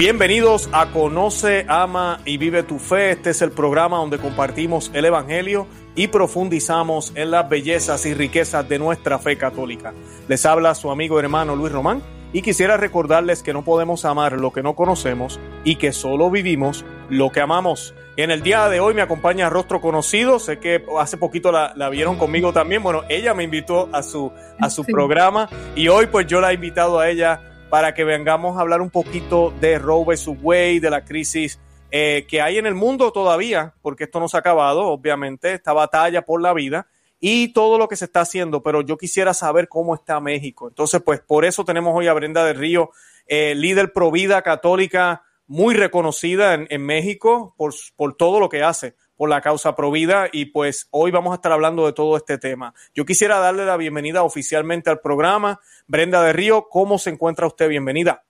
Bienvenidos a Conoce, Ama y Vive tu Fe. Este es el programa donde compartimos el Evangelio y profundizamos en las bellezas y riquezas de nuestra fe católica. Les habla su amigo y hermano Luis Román y quisiera recordarles que no podemos amar lo que no conocemos y que solo vivimos lo que amamos. En el día de hoy me acompaña Rostro Conocido, sé que hace poquito la, vieron conmigo también, bueno, ella me invitó a su, a su programa y hoy pues yo la he invitado a ella para que vengamos a hablar un poquito de Roe vs. Wade, de la crisis eh, que hay en el mundo todavía, porque esto no se ha acabado, obviamente, esta batalla por la vida y todo lo que se está haciendo, pero yo quisiera saber cómo está México. Entonces, pues por eso tenemos hoy a Brenda del Río, eh, líder provida católica muy reconocida en, en México por, por todo lo que hace por la causa Provida y pues hoy vamos a estar hablando de todo este tema. Yo quisiera darle la bienvenida oficialmente al programa. Brenda de Río, ¿cómo se encuentra usted? Bienvenida.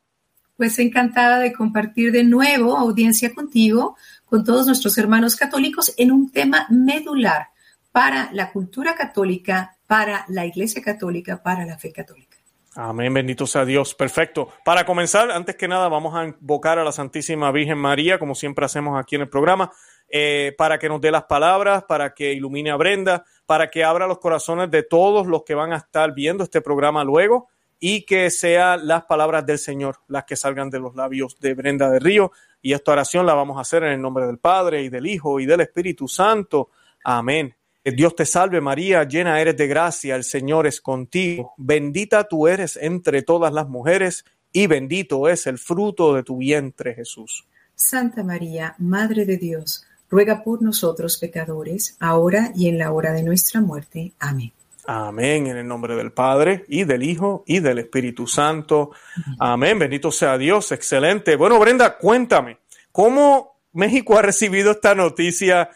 Pues encantada de compartir de nuevo audiencia contigo, con todos nuestros hermanos católicos, en un tema medular para la cultura católica, para la Iglesia católica, para la fe católica. Amén, bendito sea Dios. Perfecto. Para comenzar, antes que nada, vamos a invocar a la Santísima Virgen María, como siempre hacemos aquí en el programa. Eh, para que nos dé las palabras, para que ilumine a Brenda, para que abra los corazones de todos los que van a estar viendo este programa luego y que sean las palabras del Señor las que salgan de los labios de Brenda de Río. Y esta oración la vamos a hacer en el nombre del Padre y del Hijo y del Espíritu Santo. Amén. Dios te salve María, llena eres de gracia, el Señor es contigo. Bendita tú eres entre todas las mujeres y bendito es el fruto de tu vientre Jesús. Santa María, Madre de Dios ruega por nosotros pecadores, ahora y en la hora de nuestra muerte. Amén. Amén, en el nombre del Padre y del Hijo y del Espíritu Santo. Amén, bendito sea Dios, excelente. Bueno, Brenda, cuéntame, ¿cómo México ha recibido esta noticia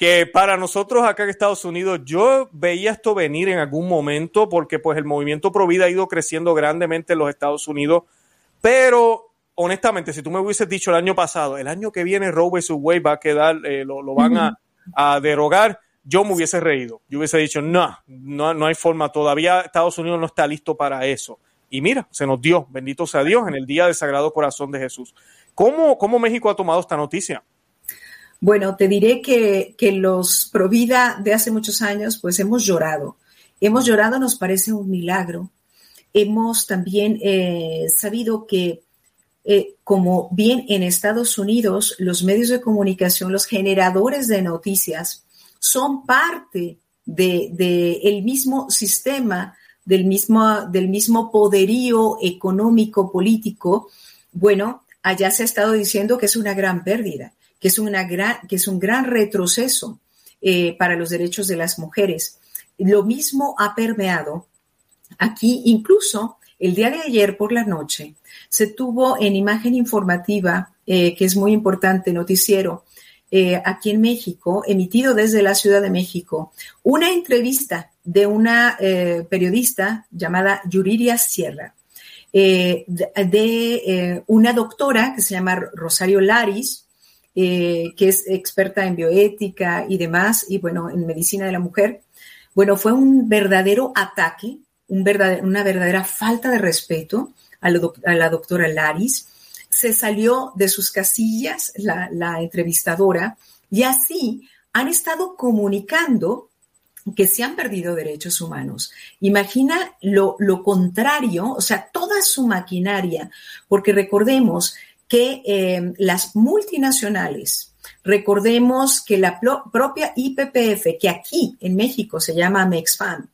que para nosotros acá en Estados Unidos, yo veía esto venir en algún momento porque pues el movimiento pro vida ha ido creciendo grandemente en los Estados Unidos, pero honestamente, si tú me hubieses dicho el año pasado, el año que viene Roe vs. Wade va a quedar, eh, lo, van a, derogar, yo me hubiese reído. Yo hubiese dicho, no, no, no hay forma, todavía Estados Unidos no está listo para eso. Y mira, se nos dio, bendito sea Dios, en el día del Sagrado Corazón de Jesús. ¿Cómo, cómo México ha tomado esta noticia? Bueno, te diré que, que los Provida de hace muchos años, pues hemos llorado. Hemos llorado, nos parece un milagro. Hemos también eh, sabido que eh, como bien en Estados Unidos los medios de comunicación, los generadores de noticias, son parte del de, mismo sistema, del mismo, del mismo poderío económico, político, bueno, allá se ha estado diciendo que es una gran pérdida, que es, una gran, que es un gran retroceso eh, para los derechos de las mujeres. Lo mismo ha permeado aquí, incluso el día de ayer por la noche, se tuvo en imagen informativa, eh, que es muy importante, noticiero, eh, aquí en México, emitido desde la Ciudad de México, una entrevista de una eh, periodista llamada Yuriria Sierra, de, una doctora que se llama Rosario Laris, que es experta en bioética y demás, y bueno, en medicina de la mujer. Bueno, fue un verdadero ataque, una verdadera falta de respeto a, la doctora Laris, se salió de sus casillas la, entrevistadora y así han estado comunicando que se han perdido derechos humanos. Imagina lo, contrario, o sea, toda su maquinaria, porque recordemos que eh, las multinacionales, recordemos que la propia IPPF, que aquí en México se llama Mexfan,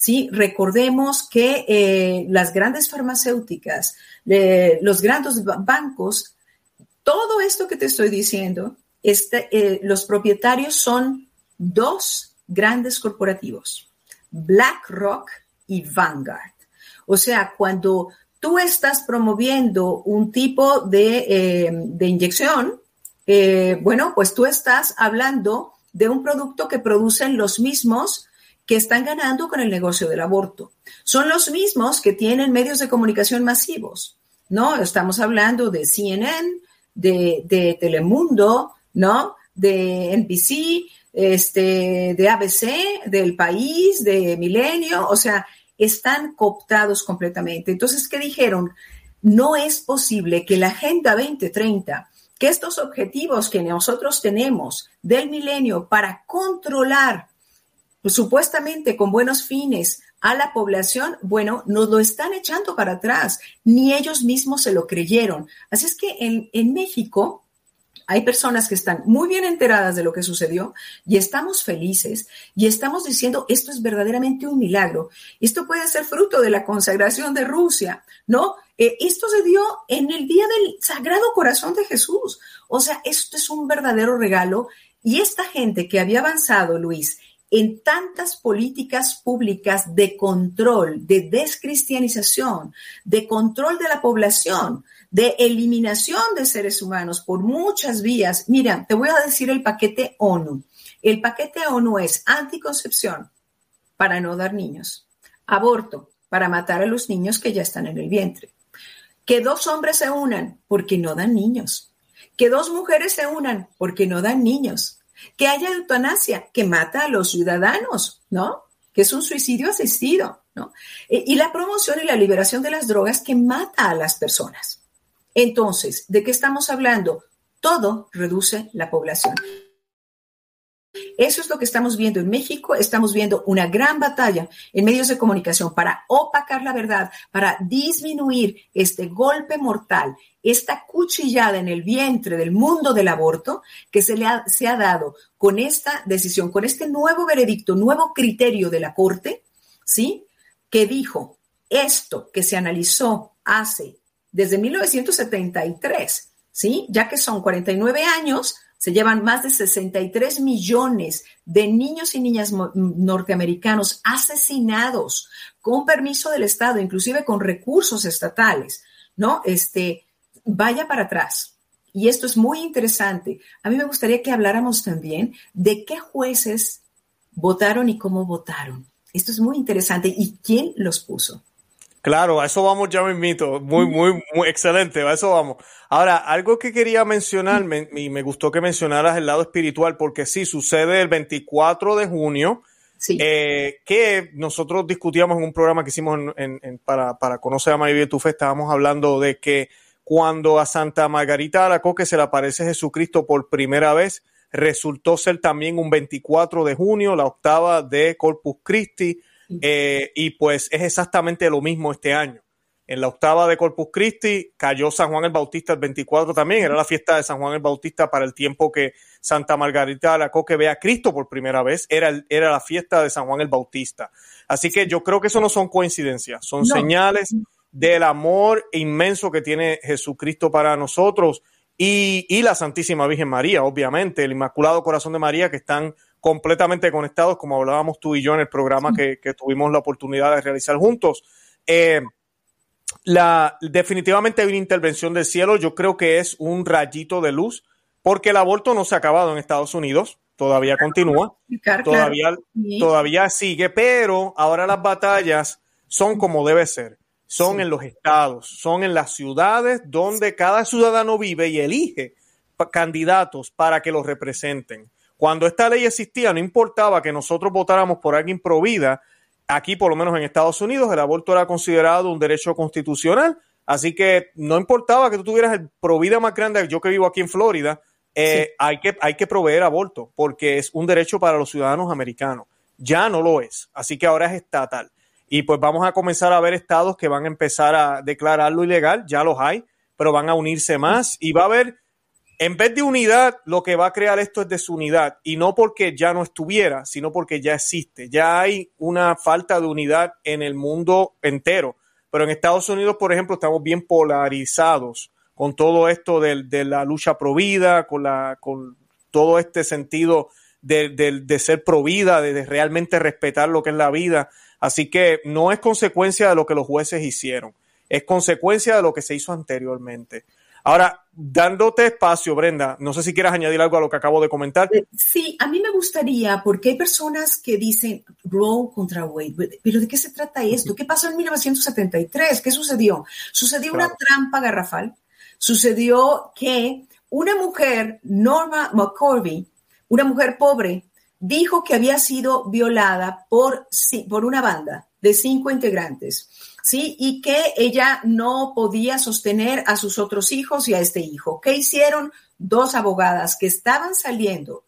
¿sí? Recordemos que eh, las grandes farmacéuticas, los grandes bancos, todo esto que te estoy diciendo, este, eh, los propietarios son dos grandes corporativos, BlackRock y Vanguard. O sea, cuando tú estás promoviendo un tipo de, eh, de inyección, bueno, pues tú estás hablando de un producto que producen los mismos que están ganando con el negocio del aborto. Son los mismos que tienen medios de comunicación masivos, ¿no? Estamos hablando de CNN, de, Telemundo, ¿no? De NBC, este, de ABC, del país, de Milenio, o sea, están cooptados completamente. Entonces, ¿qué dijeron? no es posible que la Agenda 2030, que estos objetivos que nosotros tenemos del milenio para controlar, supuestamente con buenos fines, a la población, bueno, nos lo están echando para atrás, ni ellos mismos se lo creyeron. Así es que en, en México, hay personas que están muy bien enteradas de lo que sucedió y estamos felices y estamos diciendo esto es verdaderamente un milagro. Esto puede ser fruto de la consagración de Rusia, ¿no? Eh, esto se dio en el día del Sagrado Corazón de Jesús. O sea, esto es un verdadero regalo y esta gente que había avanzado, Luis, en tantas políticas públicas de control, de descristianización, de control de la población, de eliminación de seres humanos por muchas vías. Mira, te voy a decir el paquete ONU. El paquete ONU es anticoncepción para no dar niños, aborto para matar a los niños que ya están en el vientre, que dos hombres se unan porque no dan niños, que dos mujeres se unan porque no dan niños, que haya eutanasia que mata a los ciudadanos, ¿no? Que es un suicidio asistido, ¿no? E, y la promoción y la liberación de las drogas que mata a las personas. Entonces, ¿de qué estamos hablando? Todo reduce la población. Eso es lo que estamos viendo en México. Estamos viendo una gran batalla en medios de comunicación para opacar la verdad, para disminuir este golpe mortal, esta cuchillada en el vientre del mundo del aborto que se, le ha, se ha dado con esta decisión, con este nuevo veredicto, nuevo criterio de la Corte, ¿sí? Que dijo esto que se analizó hace desde 1973, ¿sí? Ya que son 49 años, se llevan más de 63 millones de niños y niñas norteamericanos asesinados con permiso del Estado, inclusive con recursos estatales, ¿no? Este, vaya para atrás. Y esto es muy interesante. A mí me gustaría que habláramos también de qué jueces votaron y cómo votaron. Esto es muy interesante. ¿Y quién los puso? Claro, a eso vamos ya me invito. Muy, muy, muy excelente, a eso vamos. Ahora, algo que quería mencionar, y me gustó que mencionaras el lado espiritual, porque sí, sucede el 24 de junio, eh, que nosotros discutíamos en un programa que hicimos para, para conocer a María tu Fe, estábamos hablando de que cuando a Santa Margarita Alacoque se le aparece Jesucristo por primera vez, resultó ser también un 24 de junio, la octava de Corpus Christi, eh, y pues es exactamente lo mismo este año. En la octava de Corpus Christi cayó San Juan el Bautista el 24 también, era la fiesta de San Juan el Bautista para el tiempo que Santa Margarita de la Coque ve a Cristo por primera vez, era, era la fiesta de San Juan el Bautista. Así que yo creo que eso no son coincidencias, son señales del amor inmenso que tiene Jesucristo para nosotros y, y la Santísima Virgen María, obviamente, el Inmaculado Corazón de María que están completamente conectados, como hablábamos tú y yo en el programa que, tuvimos la oportunidad de realizar juntos. Eh, la, definitivamente hay una intervención del cielo, yo creo que es un rayito de luz, porque el aborto no se ha acabado en Estados Unidos, todavía continúa, todavía, todavía sigue, pero ahora las batallas son como debe ser, son en los estados, son en las ciudades donde cada ciudadano vive y elige candidatos para que los representen. Cuando esta ley existía, no importaba que nosotros votáramos por alguien pro vida, aquí por lo menos en Estados Unidos el aborto era considerado un derecho constitucional, así que no importaba que tú tuvieras el pro vida más grande, yo que vivo aquí en Florida, eh, hay, que, hay que proveer aborto porque es un derecho para los ciudadanos americanos. Ya no lo es, así que ahora es estatal. Y pues vamos a comenzar a ver estados que van a empezar a declararlo ilegal, ya los hay, pero van a unirse más y va a haber en vez de unidad, lo que va a crear esto es desunidad. Y no porque ya no estuviera, sino porque ya existe. Ya hay una falta de unidad en el mundo entero. Pero en Estados Unidos, por ejemplo, estamos bien polarizados con todo esto de, la lucha pro vida, con, la, con todo este sentido de, ser pro vida, de, de realmente respetar lo que es la vida. Así que no es consecuencia de lo que los jueces hicieron, es consecuencia de lo que se hizo anteriormente. Ahora, dándote espacio, Brenda, no sé si quieras añadir algo a lo que acabo de comentar. Eh, sí, a mí me gustaría, porque hay personas que dicen Roe contra Wade, pero ¿de qué se trata esto? ¿Qué pasó en 1973? ¿Qué sucedió? Sucedió una trampa garrafal. Sucedió que una mujer, Norma McCorvey, una mujer pobre, dijo que había sido violada por, por una banda de cinco integrantes ¿sí? Y que ella no podía sostener a sus otros hijos y a este hijo. ¿Qué hicieron? Dos abogadas que estaban saliendo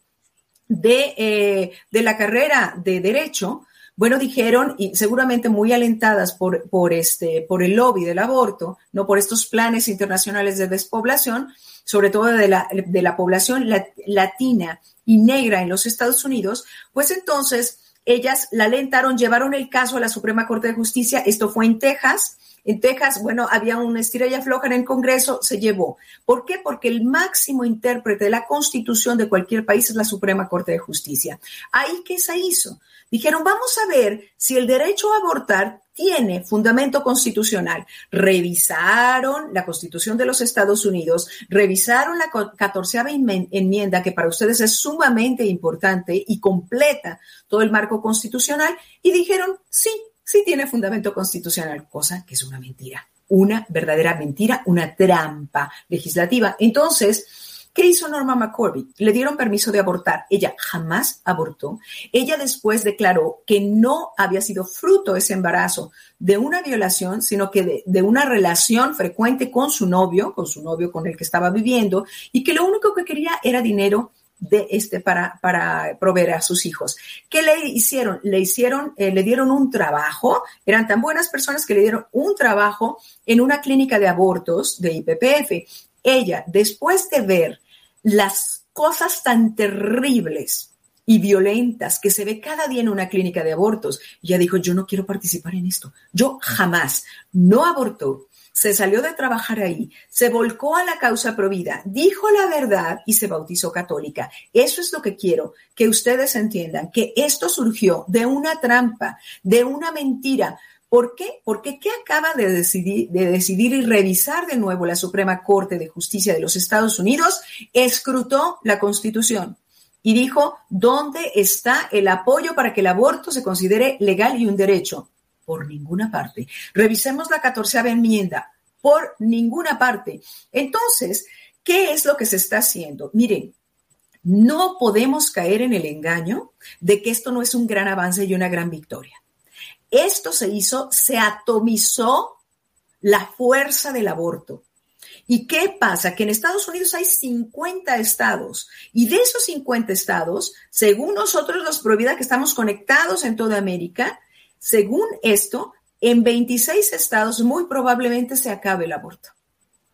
de, eh, de la carrera de derecho, bueno, dijeron, y seguramente muy alentadas por, por, este, por el lobby del aborto, no por estos planes internacionales de despoblación, sobre todo de la, de la población latina y negra en los Estados Unidos, pues entonces ellas la alentaron, llevaron el caso a la Suprema Corte de Justicia, esto fue en Texas, en Texas, bueno, había una estrella floja en el Congreso, se llevó. ¿Por qué? Porque el máximo intérprete de la Constitución de cualquier país es la Suprema Corte de Justicia. Ahí, ¿qué se hizo? Dijeron, vamos a ver si el derecho a abortar tiene fundamento constitucional. Revisaron la Constitución de los Estados Unidos, revisaron la catorceava enmienda, que para ustedes es sumamente importante y completa todo el marco constitucional, y dijeron, sí, sí tiene fundamento constitucional, cosa que es una mentira, una verdadera mentira, una trampa legislativa. Entonces, ¿Qué hizo Norma McCormick? Le dieron permiso de abortar. Ella jamás abortó. Ella después declaró que no había sido fruto ese embarazo de una violación, sino que de, una relación frecuente con su novio, con su novio con el que estaba viviendo, y que lo único que quería era dinero este para, para proveer a sus hijos. ¿Qué le hicieron? Le hicieron, eh, le dieron un trabajo, eran tan buenas personas que le dieron un trabajo en una clínica de abortos de IPPF. Ella, después de ver las cosas tan terribles y violentas que se ve cada día en una clínica de abortos, ya dijo, yo no quiero participar en esto. Yo jamás no abortó, se salió de trabajar ahí, se volcó a la causa provida, dijo la verdad y se bautizó católica. Eso es lo que quiero que ustedes entiendan, que esto surgió de una trampa, de una mentira, ¿Por qué? Porque ¿qué acaba de decidir, de decidir y revisar de nuevo la Suprema Corte de Justicia de los Estados Unidos? Escrutó la Constitución y dijo, ¿dónde está el apoyo para que el aborto se considere legal y un derecho? Por ninguna parte. Revisemos la catorceava enmienda. Por ninguna parte. Entonces, ¿qué es lo que se está haciendo? Miren, no podemos caer en el engaño de que esto no es un gran avance y una gran victoria. Esto se hizo, se atomizó la fuerza del aborto. ¿Y qué pasa? Que en Estados Unidos hay 50 estados y de esos 50 estados, según nosotros los Provida que estamos conectados en toda América, según esto, en 26 estados muy probablemente se acabe el aborto.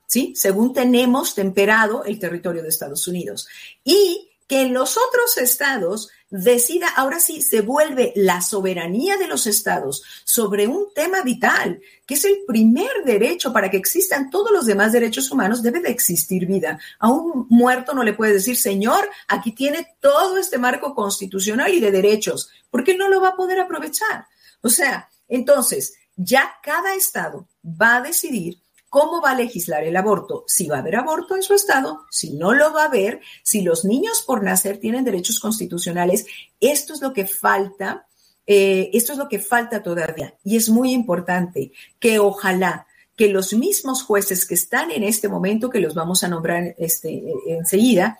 ¿Sí? Según tenemos temperado el territorio de Estados Unidos. Y que en los otros estados decida, ahora sí, se vuelve la soberanía de los estados sobre un tema vital, que es el primer derecho para que existan todos los demás derechos humanos, debe de existir vida. A un muerto no le puede decir, Señor, aquí tiene todo este marco constitucional y de derechos, porque no lo va a poder aprovechar. O sea, entonces, ya cada estado va a decidir ¿Cómo va a legislar el aborto? Si va a haber aborto en su estado, si no lo va a haber, si los niños por nacer tienen derechos constitucionales. Esto es lo que falta, eh, esto es lo que falta todavía. Y es muy importante que ojalá que los mismos jueces que están en este momento, que los vamos a nombrar este, enseguida,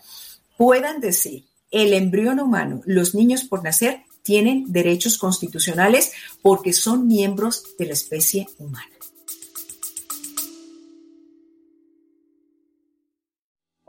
puedan decir, el embrión humano, los niños por nacer, tienen derechos constitucionales porque son miembros de la especie humana.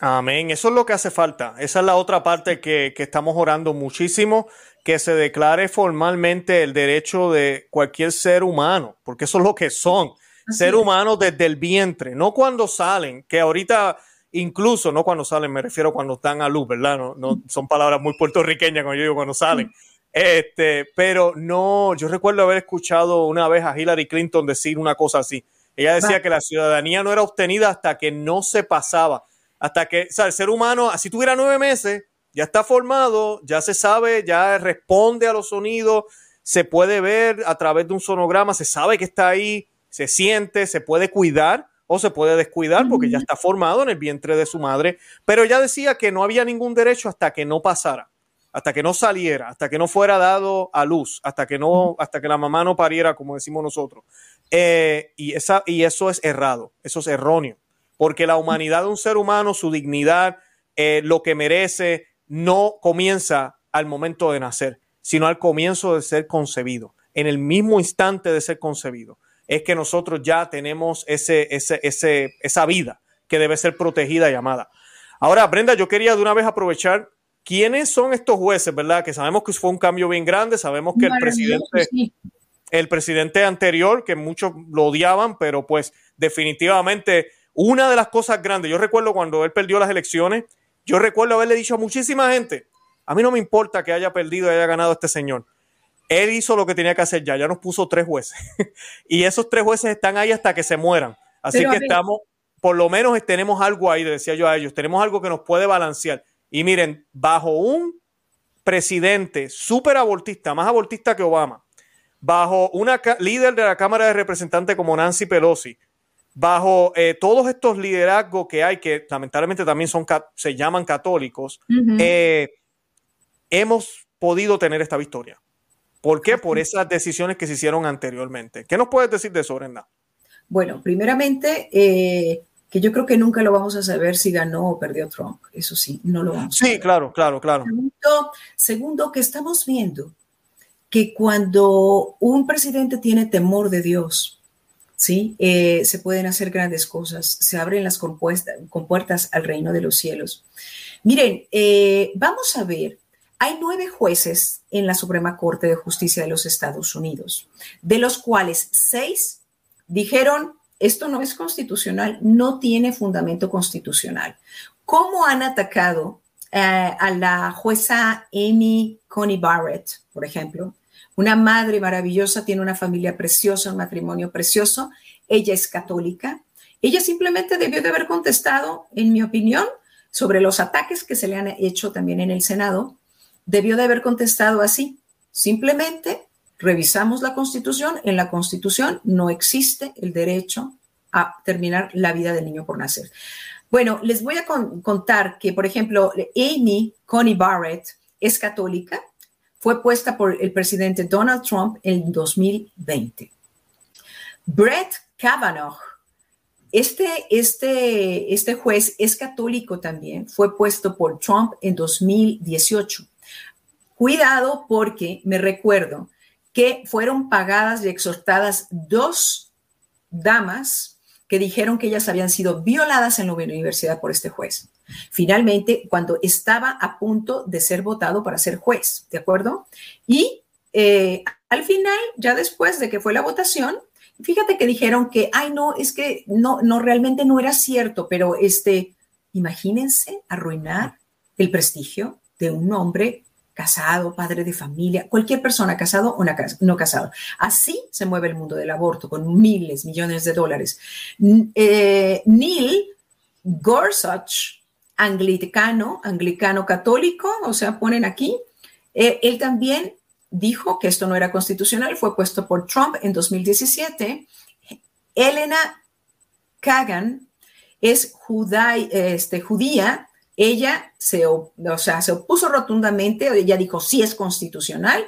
Amén. Eso es lo que hace falta. Esa es la otra parte que, estamos orando muchísimo, que se declare formalmente el derecho de cualquier ser humano, porque eso es lo que son, ser humanos desde el vientre, no cuando salen, que ahorita incluso, no cuando salen, me refiero cuando están a luz, ¿verdad? No, no son palabras muy puertorriqueñas cuando yo digo cuando salen. Este, pero no, yo recuerdo haber escuchado una vez a Hillary Clinton decir una cosa así. Ella decía que la ciudadanía no era obtenida hasta que no se pasaba hasta que, o sea, el ser humano, así tuviera nueve meses, ya está formado, ya se sabe, ya responde a los sonidos, se puede ver a través de un sonograma, se sabe que está ahí, se siente, se puede cuidar o se puede descuidar porque ya está formado en el vientre de su madre, pero ella decía que no había ningún derecho hasta que no pasara, hasta que no saliera, hasta que no fuera dado a luz, hasta que no, hasta que la mamá no pariera, como decimos nosotros. Eh, y, esa, y eso es errado, eso es erróneo, porque la humanidad de un ser humano, su dignidad, eh, lo que merece, no comienza al momento de nacer, sino al comienzo de ser concebido, en el mismo instante de ser concebido es que nosotros ya tenemos ese, ese, ese, esa vida que debe ser protegida y amada. Ahora, Brenda, yo quería de una vez aprovechar quiénes son estos jueces, ¿verdad? Que sabemos que fue un cambio bien grande, sabemos que el presidente, el presidente anterior, que muchos lo odiaban, pero pues definitivamente una de las cosas grandes, yo recuerdo cuando él perdió las elecciones, yo recuerdo haberle dicho a muchísima gente, a mí no me importa que haya perdido y haya ganado este señor él hizo lo que tenía que hacer ya, ya nos puso tres jueces. y esos tres jueces están ahí hasta que se mueran. Así que estamos, por lo menos tenemos algo ahí, decía yo a ellos, tenemos algo que nos puede balancear. Y miren, bajo un presidente súper abortista, más abortista que Obama, bajo una líder de la Cámara de Representantes como Nancy Pelosi, bajo eh, todos estos liderazgos que hay, que lamentablemente también son, se llaman católicos, eh, hemos podido tener esta victoria. ¿Por qué? Por esas decisiones que se hicieron anteriormente. ¿Qué nos puedes decir de eso, Brenda? Bueno, primeramente, eh, que yo creo que nunca lo vamos a saber si ganó o perdió Trump. Eso sí, no lo vamos a saber. Sí, claro, claro, claro. Segundo, que estamos viendo que cuando un presidente tiene temor de Dios, ¿sí? Eh, se pueden hacer grandes cosas, se abren las compuertas al reino de los cielos. Miren, eh, vamos a ver hay nueve jueces en la Suprema Corte de Justicia de los Estados Unidos, de los cuales seis dijeron, esto no es constitucional, no tiene fundamento constitucional. ¿Cómo han atacado eh, a la jueza Amy Coney Barrett, por ejemplo? Una madre maravillosa, tiene una familia preciosa, un matrimonio precioso, ella es católica. Ella simplemente debió de haber contestado, en mi opinión, sobre los ataques que se le han hecho también en el Senado debió de haber contestado así. Simplemente revisamos la constitución. En la constitución no existe el derecho a terminar la vida del niño por nacer. Bueno, les voy a contar que, por ejemplo, Amy Coney Barrett es católica, fue puesta por el presidente Donald Trump en 2020. Brett Kavanaugh, este, este, este juez es católico también, fue puesto por Trump en 2018. Cuidado porque me recuerdo que fueron pagadas y exhortadas dos damas que dijeron que ellas habían sido violadas en la universidad por este juez. Finalmente, cuando estaba a punto de ser votado para ser juez, ¿de acuerdo? Y eh, al final, ya después de que fue la votación, fíjate que dijeron que, ay, no, es que no, no, realmente no era cierto, pero este, imagínense arruinar el prestigio de un hombre casado, padre de familia, cualquier persona casado o no casado. Así se mueve el mundo del aborto, con miles, millones de dólares. Eh, Neil Gorsuch, anglicano, anglicano católico, o sea, ponen aquí, eh, él también dijo que esto no era constitucional, fue puesto por Trump en 2017. Elena Kagan es este, judía, ella se, o sea, se opuso rotundamente, ella dijo sí es constitucional,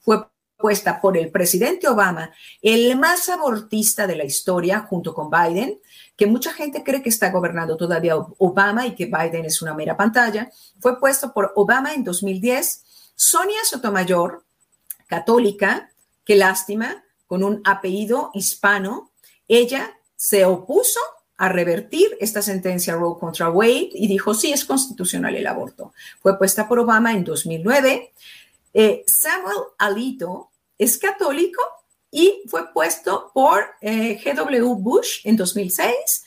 fue puesta por el presidente Obama, el más abortista de la historia, junto con Biden, que mucha gente cree que está gobernando todavía Obama y que Biden es una mera pantalla, fue puesto por Obama en 2010. Sonia Sotomayor, católica, qué lástima, con un apellido hispano, ella se opuso a revertir esta sentencia Roe contra Wade y dijo, sí, es constitucional el aborto. Fue puesta por Obama en 2009. Eh, Samuel Alito es católico y fue puesto por eh, GW Bush en 2006.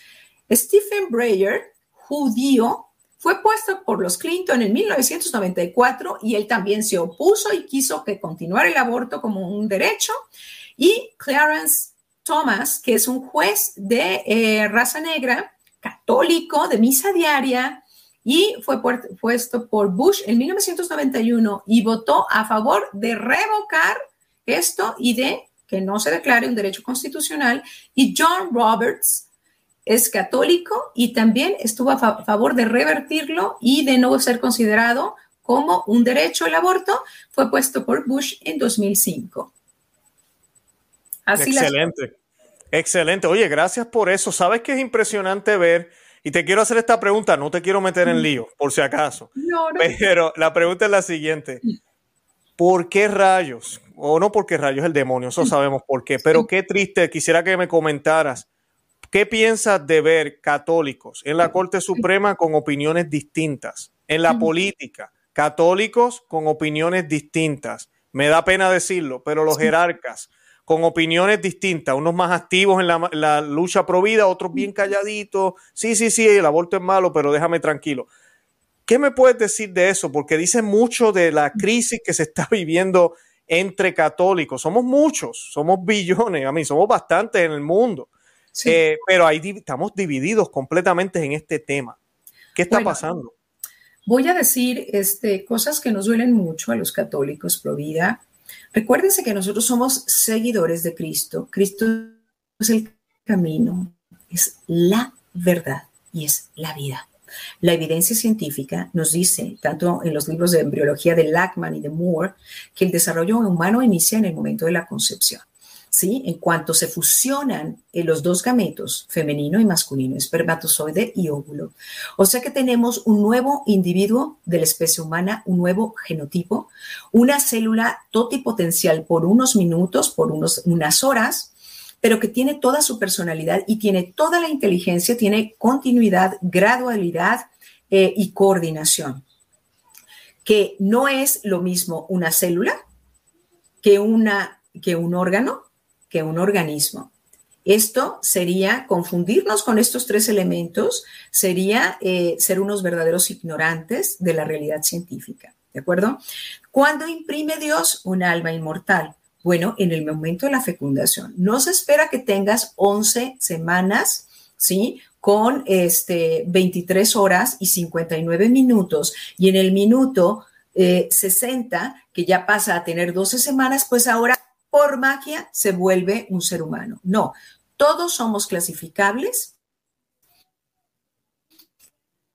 Stephen Breyer, judío, fue puesto por los Clinton en 1994 y él también se opuso y quiso que continuara el aborto como un derecho. Y Clarence Thomas, que es un juez de eh, raza negra, católico, de misa diaria, y fue puesto por Bush en 1991 y votó a favor de revocar esto y de que no se declare un derecho constitucional. Y John Roberts es católico y también estuvo a favor de revertirlo y de no ser considerado como un derecho al aborto. Fue puesto por Bush en 2005. Así Excelente. Excelente. Oye, gracias por eso. Sabes que es impresionante ver, y te quiero hacer esta pregunta, no te quiero meter en mm. lío, por si acaso. No, no. Pero la pregunta es la siguiente. ¿Por qué rayos? O no porque rayos el demonio, eso sabemos por qué, pero qué triste, quisiera que me comentaras, ¿qué piensas de ver católicos en la Corte Suprema con opiniones distintas? En la política, católicos con opiniones distintas. Me da pena decirlo, pero los jerarcas con opiniones distintas, unos más activos en la, lucha pro vida, otros bien calladitos. Sí, sí, sí, el aborto es malo, pero déjame tranquilo. ¿Qué me puedes decir de eso? Porque dice mucho de la crisis que se está viviendo entre católicos. Somos muchos, somos billones, a mí somos bastantes en el mundo. Eh, pero ahí estamos divididos completamente en este tema. ¿Qué está pasando? Voy a decir este, cosas que nos duelen mucho a los católicos pro vida Recuérdense que nosotros somos seguidores de Cristo. Cristo es el camino, es la verdad y es la vida. La evidencia científica nos dice, tanto en los libros de embriología de Lackman y de Moore, que el desarrollo humano inicia en el momento de la concepción. ¿sí? En cuanto se fusionan eh, los dos gametos, femenino y masculino, espermatozoide y óvulo. O sea que tenemos un nuevo individuo de la especie humana, un nuevo genotipo, una célula totipotencial por unos minutos, por unos, unas horas, pero que tiene toda su personalidad y tiene toda la inteligencia, tiene continuidad, gradualidad eh, y coordinación. Que no es lo mismo una célula que, una, que un órgano, que un organismo. Esto sería confundirnos con estos tres elementos, sería eh, ser unos verdaderos ignorantes de la realidad científica. ¿De acuerdo? ¿Cuándo imprime Dios un alma inmortal? Bueno, en el momento de la fecundación. No se espera que tengas 11 semanas, ¿sí? Con este 23 horas y 59 minutos. Y en el minuto 60, eh, que ya pasa a tener 12 semanas, pues ahora por magia se vuelve un ser humano. No, todos somos clasificables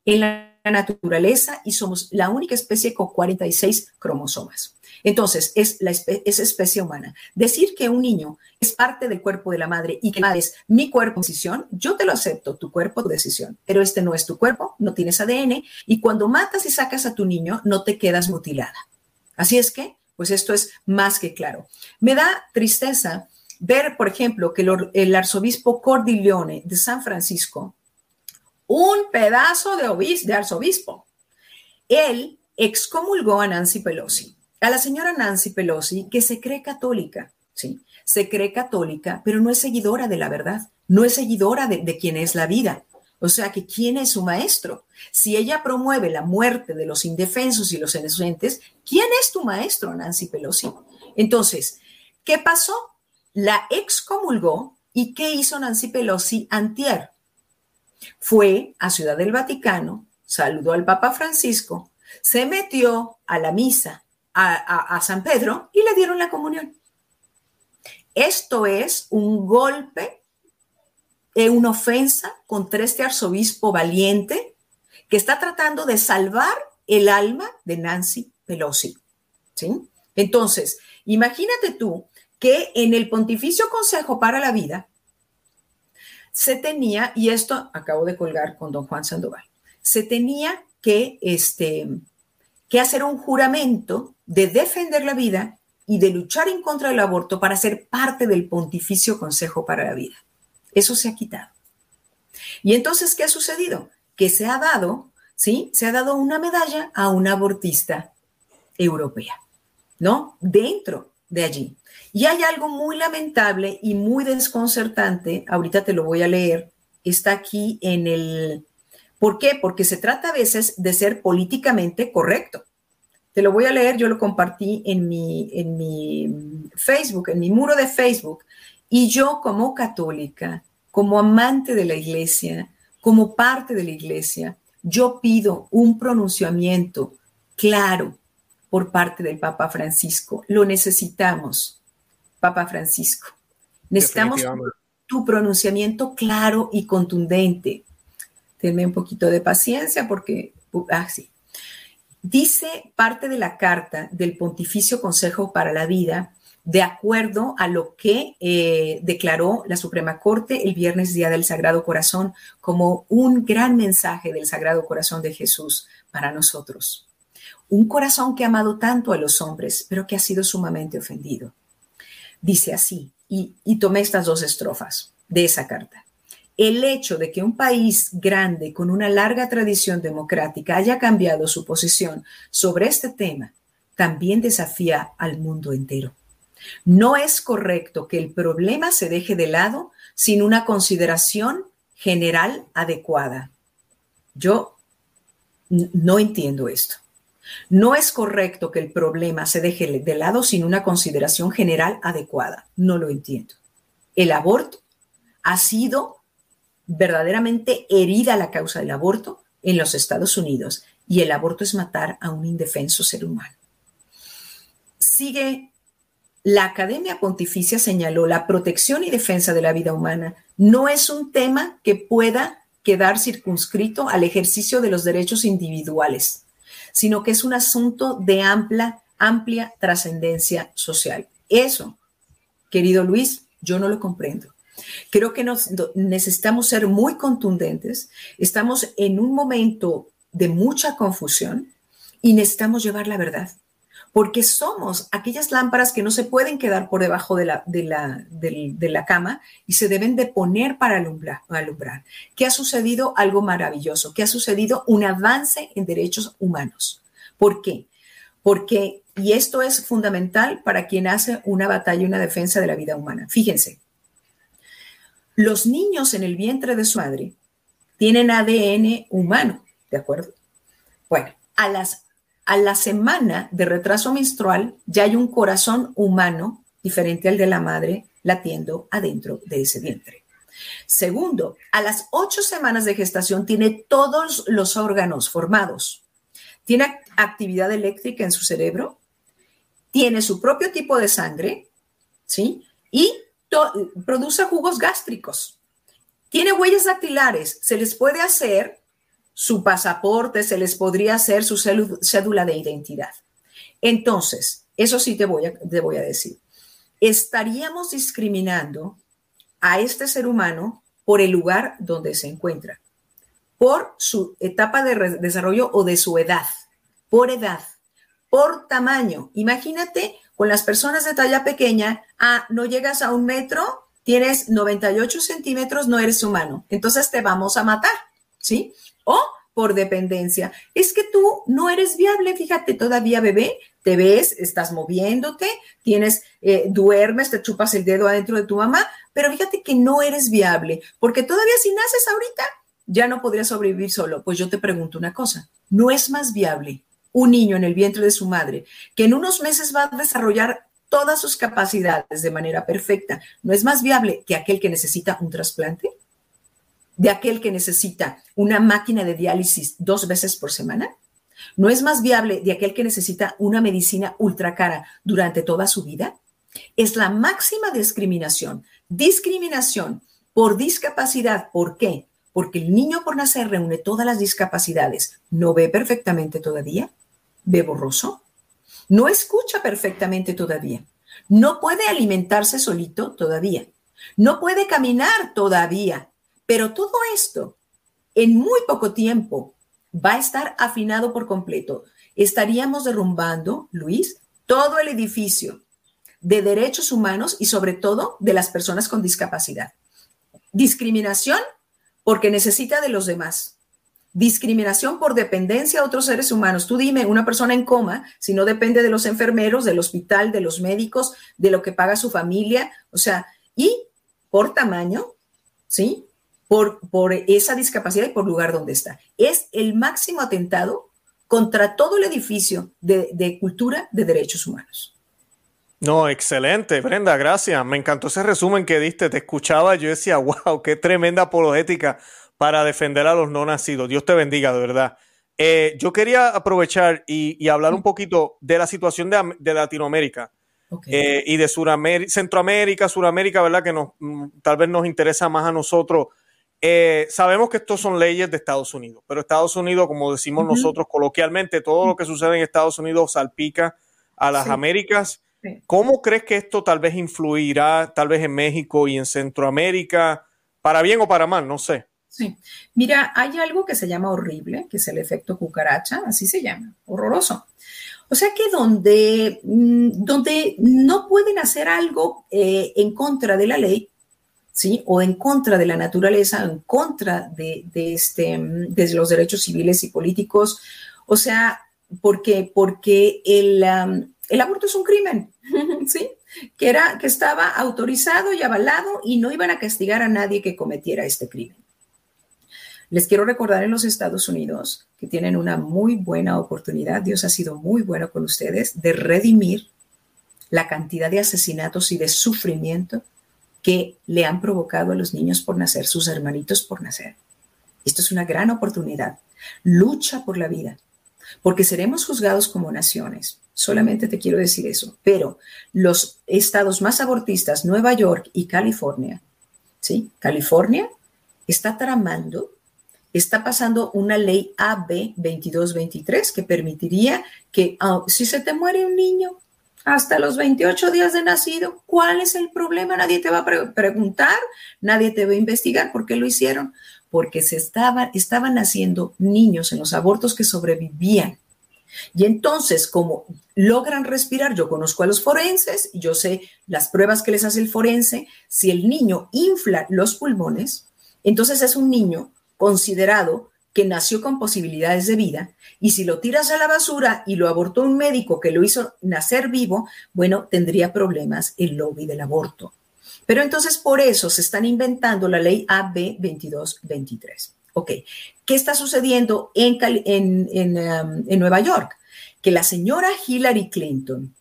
en la naturaleza y somos la única especie con 46 cromosomas. Entonces, es, especie humana. Decir que un niño es parte del cuerpo de la madre y que la es mi cuerpo decisión, yo te lo acepto, tu cuerpo, tu decisión, pero este no es tu cuerpo, no tienes ADN y cuando matas y sacas a tu niño, no te quedas mutilada. Así es que pues esto es más que claro. Me da tristeza ver, por ejemplo, que el arzobispo Cordileone de San Francisco, un pedazo de, de arzobispo, él excomulgó a Nancy Pelosi, a la señora Nancy Pelosi, que se cree católica, ¿sí? Se cree católica, pero no es seguidora de la verdad, no es seguidora de, quién es la vida. O sea que, ¿quién es su maestro? Si ella promueve la muerte de los indefensos y los inocentes, ¿quién es tu maestro, Nancy Pelosi? Entonces, ¿qué pasó? La excomulgó y ¿qué hizo Nancy Pelosi antier? Fue a Ciudad del Vaticano, saludó al Papa Francisco, se metió a la misa a, San Pedro y le dieron la comunión. Esto es un golpe es una ofensa contra este arzobispo valiente que está tratando de salvar el alma de Nancy Pelosi. ¿sí? Entonces, imagínate tú que en el Pontificio Consejo para la Vida se tenía, y esto acabo de colgar con don Juan Sandoval, se tenía que, este, que hacer un juramento de defender la vida y de luchar en contra del aborto para ser parte del Pontificio Consejo para la Vida. Eso se ha quitado. Y entonces, ¿qué ha sucedido? Que se ha dado, ¿sí? Se ha dado una medalla a una abortista europea, ¿no? Dentro de allí. Y hay algo muy lamentable y muy desconcertante, ahorita te lo voy a leer, está aquí en el... ¿Por qué? Porque se trata a veces de ser políticamente correcto. Te lo voy a leer, yo lo compartí en mi, en mi Facebook, en mi muro de Facebook, y yo como católica como amante de la iglesia, como parte de la iglesia, yo pido un pronunciamiento claro por parte del Papa Francisco. Lo necesitamos. Papa Francisco. Necesitamos tu pronunciamiento claro y contundente. Tenme un poquito de paciencia porque, ah, sí. Dice parte de la carta del Pontificio Consejo para la Vida, de acuerdo a lo que eh, declaró la Suprema Corte el viernes Día del Sagrado Corazón como un gran mensaje del Sagrado Corazón de Jesús para nosotros. Un corazón que ha amado tanto a los hombres, pero que ha sido sumamente ofendido. Dice así, y, y tomé estas dos estrofas de esa carta. El hecho de que un país grande con una larga tradición democrática haya cambiado su posición sobre este tema también desafía al mundo entero. No es correcto que el problema se deje de lado sin una consideración general adecuada. Yo no entiendo esto. No es correcto que el problema se deje de lado sin una consideración general adecuada. No lo entiendo. El aborto ha sido verdaderamente herida la causa del aborto en los Estados Unidos y el aborto es matar a un indefenso ser humano. Sigue la Academia Pontificia señaló la protección y defensa de la vida humana no es un tema que pueda quedar circunscrito al ejercicio de los derechos individuales, sino que es un asunto de amplia, amplia trascendencia social. Eso, querido Luis, yo no lo comprendo. Creo que necesitamos ser muy contundentes. Estamos en un momento de mucha confusión y necesitamos llevar la verdad porque somos aquellas lámparas que no se pueden quedar por debajo de la, cama y se deben de poner para alumbrar, alumbrar. ¿Qué ha sucedido? Algo maravilloso. ¿Qué ha sucedido? Un avance en derechos humanos. ¿Por qué? Porque, y esto es fundamental para quien hace una batalla una defensa de la vida humana. Fíjense, los niños en el vientre de su madre tienen ADN humano, ¿de acuerdo? Bueno, a las a la semana de retraso menstrual ya hay un corazón humano diferente al de la madre latiendo adentro de ese vientre. Segundo, a las ocho semanas de gestación tiene todos los órganos formados. Tiene actividad eléctrica en su cerebro, tiene su propio tipo de sangre, ¿sí? Y produce jugos gástricos. Tiene huellas dactilares. Se les puede hacer su pasaporte, se les podría hacer su cédula de identidad. Entonces, eso sí te voy a, te voy a decir. Estaríamos discriminando a este ser humano por el lugar donde se encuentra, por su etapa de desarrollo o de su edad, por edad, por tamaño. Imagínate con las personas de talla pequeña, ah, no llegas a un metro, tienes 98 centímetros, no eres humano, entonces te vamos a matar, ¿sí? o por dependencia. Es que tú no eres viable, fíjate, todavía bebé, te ves, estás moviéndote, tienes, eh, duermes, te chupas el dedo adentro de tu mamá, pero fíjate que no eres viable, porque todavía si naces ahorita, ya no podrías sobrevivir solo. Pues yo te pregunto una cosa, ¿no es más viable un niño en el vientre de su madre que en unos meses va a desarrollar todas sus capacidades de manera perfecta? ¿No es más viable que aquel que necesita un trasplante? de aquel que necesita una máquina de diálisis dos veces por semana? ¿No es más viable de aquel que necesita una medicina ultra cara durante toda su vida? Es la máxima discriminación. Discriminación por discapacidad. ¿Por qué? Porque el niño por nacer reúne todas las discapacidades. ¿No ve perfectamente todavía? ¿Ve borroso? ¿No escucha perfectamente todavía? ¿No puede alimentarse solito todavía? ¿No puede caminar todavía? Pero todo esto en muy poco tiempo va a estar afinado por completo. Estaríamos derrumbando, Luis, todo el edificio de derechos humanos y sobre todo de las personas con discapacidad. Discriminación porque necesita de los demás. Discriminación por dependencia a otros seres humanos. Tú dime, una persona en coma, si no depende de los enfermeros, del hospital, de los médicos, de lo que paga su familia, o sea, y por tamaño, ¿sí? por, por esa discapacidad y por lugar donde está. Es el máximo atentado contra todo el edificio de, de cultura de derechos humanos. No, excelente, Brenda, gracias. Me encantó ese resumen que diste. Te escuchaba, yo decía, wow, qué tremenda apologética para defender a los no nacidos. Dios te bendiga, de verdad. Eh, yo quería aprovechar y, y, hablar un poquito de la situación de, de Latinoamérica. eh, y de Suramérica, Centroamérica, Suramérica, ¿verdad? Que nos, mm, tal vez nos interesa más a nosotros. Eh, sabemos que estos son leyes de Estados Unidos, pero Estados Unidos, como decimos nosotros coloquialmente, todo lo que sucede en Estados Unidos salpica a las Américas. ¿Cómo crees que esto tal vez influirá tal vez en México y en Centroamérica, para bien o para mal? No sé. Sí, mira, hay algo que se llama horrible, que es el efecto cucaracha, así se llama, horroroso. O sea que donde, mm, donde no pueden hacer algo eh, en contra de la ley, ¿sí? O en contra de la naturaleza, en contra de, este, mm, de los derechos civiles y políticos. O sea, porque, porque el, el aborto es un crimen, ¿sí? Que, era, que estaba autorizado y avalado y no iban a castigar a nadie que cometiera este crimen. Les quiero recordar en los Estados Unidos que tienen una muy buena oportunidad, Dios ha sido muy bueno con ustedes, de redimir la cantidad de asesinatos y de sufrimiento que le han provocado a los niños por nacer, sus hermanitos por nacer. Esto es una gran oportunidad. Lucha por la vida, porque seremos juzgados como naciones. Solamente te quiero decir eso. Pero los estados más abortistas, Nueva York y California, ¿sí? California está tramando está pasando una ley AB 2223 que permitiría que ah, si se te muere un niño hasta los 28 días de nacido, ¿cuál es el problema? Nadie te va a preguntar, nadie te va a investigar por qué lo hicieron, porque se estaban naciendo niños en los abortos que sobrevivían. Y entonces, como logran respirar, yo conozco a los forenses, yo sé las pruebas que les hace el forense, si el niño infla los pulmones, entonces es un niño considerado que nació con posibilidades de vida, y si lo tiras a la basura y lo abortó un médico que lo hizo nacer vivo, bueno, tendría problemas el lobby del aborto. Pero entonces por eso se están inventando la ley AB 2223. Ok, ¿qué está sucediendo en, um, en, Nueva York? Que la señora Hillary Clinton,